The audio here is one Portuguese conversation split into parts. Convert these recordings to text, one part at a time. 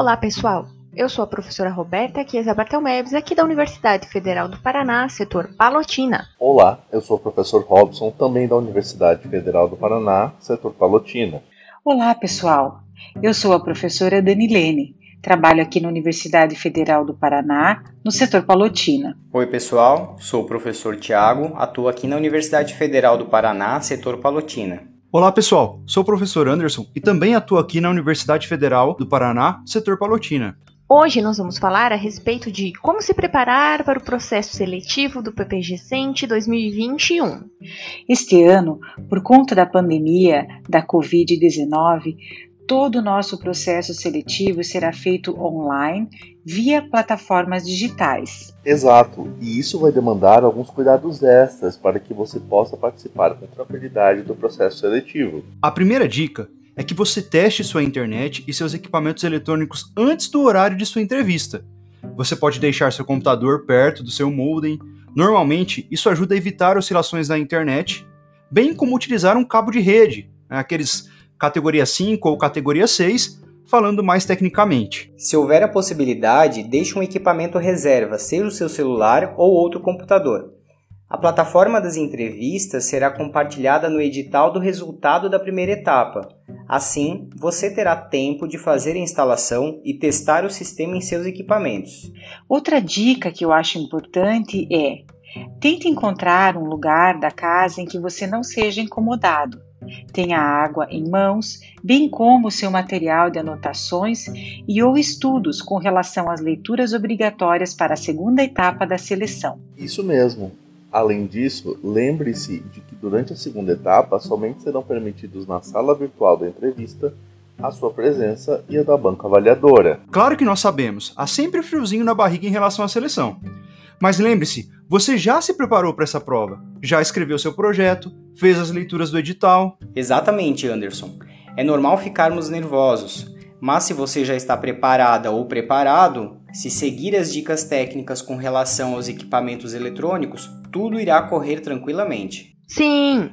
Olá, pessoal! Eu sou a professora Roberta Chiesa Bartelmebs, aqui da Universidade Federal do Paraná, setor Palotina. Olá, eu sou o professor Robson, também da Universidade Federal do Paraná, setor Palotina. Olá, pessoal! Eu sou a professora Danilene, trabalho aqui na Universidade Federal do Paraná, no setor Palotina. Oi, pessoal, sou o professor Tiago, atuo aqui na Universidade Federal do Paraná, setor Palotina. Olá pessoal, sou o professor Anderson e também atuo aqui na Universidade Federal do Paraná, setor Palotina. Hoje nós vamos falar a respeito de como se preparar para o processo seletivo do PPG Cente 2021. Este ano, por conta da pandemia da Covid-19, todo o nosso processo seletivo será feito online via plataformas digitais. Exato, e isso vai demandar alguns cuidados extras para que você possa participar com tranquilidade do processo seletivo. A primeira dica é que você teste sua internet e seus equipamentos eletrônicos antes do horário de sua entrevista. Você pode deixar seu computador perto do seu modem. Normalmente, isso ajuda a evitar oscilações na internet, bem como utilizar um cabo de rede, né, aqueles categoria 5 ou categoria 6, falando mais tecnicamente. Se houver a possibilidade, deixe um equipamento reserva, seja o seu celular ou outro computador. A plataforma das entrevistas será compartilhada no edital do resultado da primeira etapa. Assim, você terá tempo de fazer a instalação e testar o sistema em seus equipamentos. Outra dica que eu acho importante é: tente encontrar um lugar da casa em que você não seja incomodado. Tenha água em mãos, bem como seu material de anotações e ou estudos com relação às leituras obrigatórias para a segunda etapa da seleção. Isso mesmo. Além disso, lembre-se de que durante a segunda etapa somente serão permitidos na sala virtual da entrevista a sua presença e a da banca avaliadora. Claro que nós sabemos, há sempre friozinho na barriga em relação à seleção. Mas lembre-se, você já se preparou para essa prova, já escreveu seu projeto, fez as leituras do edital. Exatamente, Anderson. É normal ficarmos nervosos, mas se você já está preparada ou preparado, se seguir as dicas técnicas com relação aos equipamentos eletrônicos, tudo irá correr tranquilamente. Sim!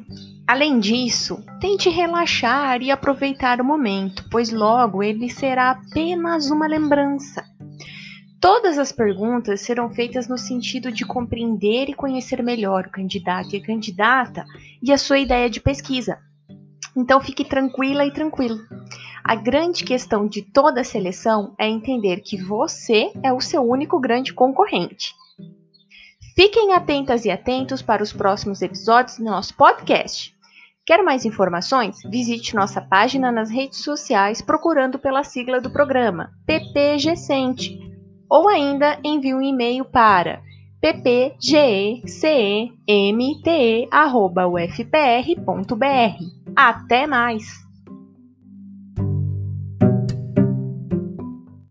Além disso, tente relaxar e aproveitar o momento, pois logo ele será apenas uma lembrança. Todas as perguntas serão feitas no sentido de compreender e conhecer melhor o candidato e a candidata e a sua ideia de pesquisa. Então fique tranquila e tranquilo. A grande questão de toda a seleção é entender que você é o seu único grande concorrente. Fiquem atentas e atentos para os próximos episódios do nosso podcast. Quer mais informações? Visite nossa página nas redes sociais procurando pela sigla do programa PPGcente ou ainda envie um e-mail para ppgecemte.ufpr.br. Até mais!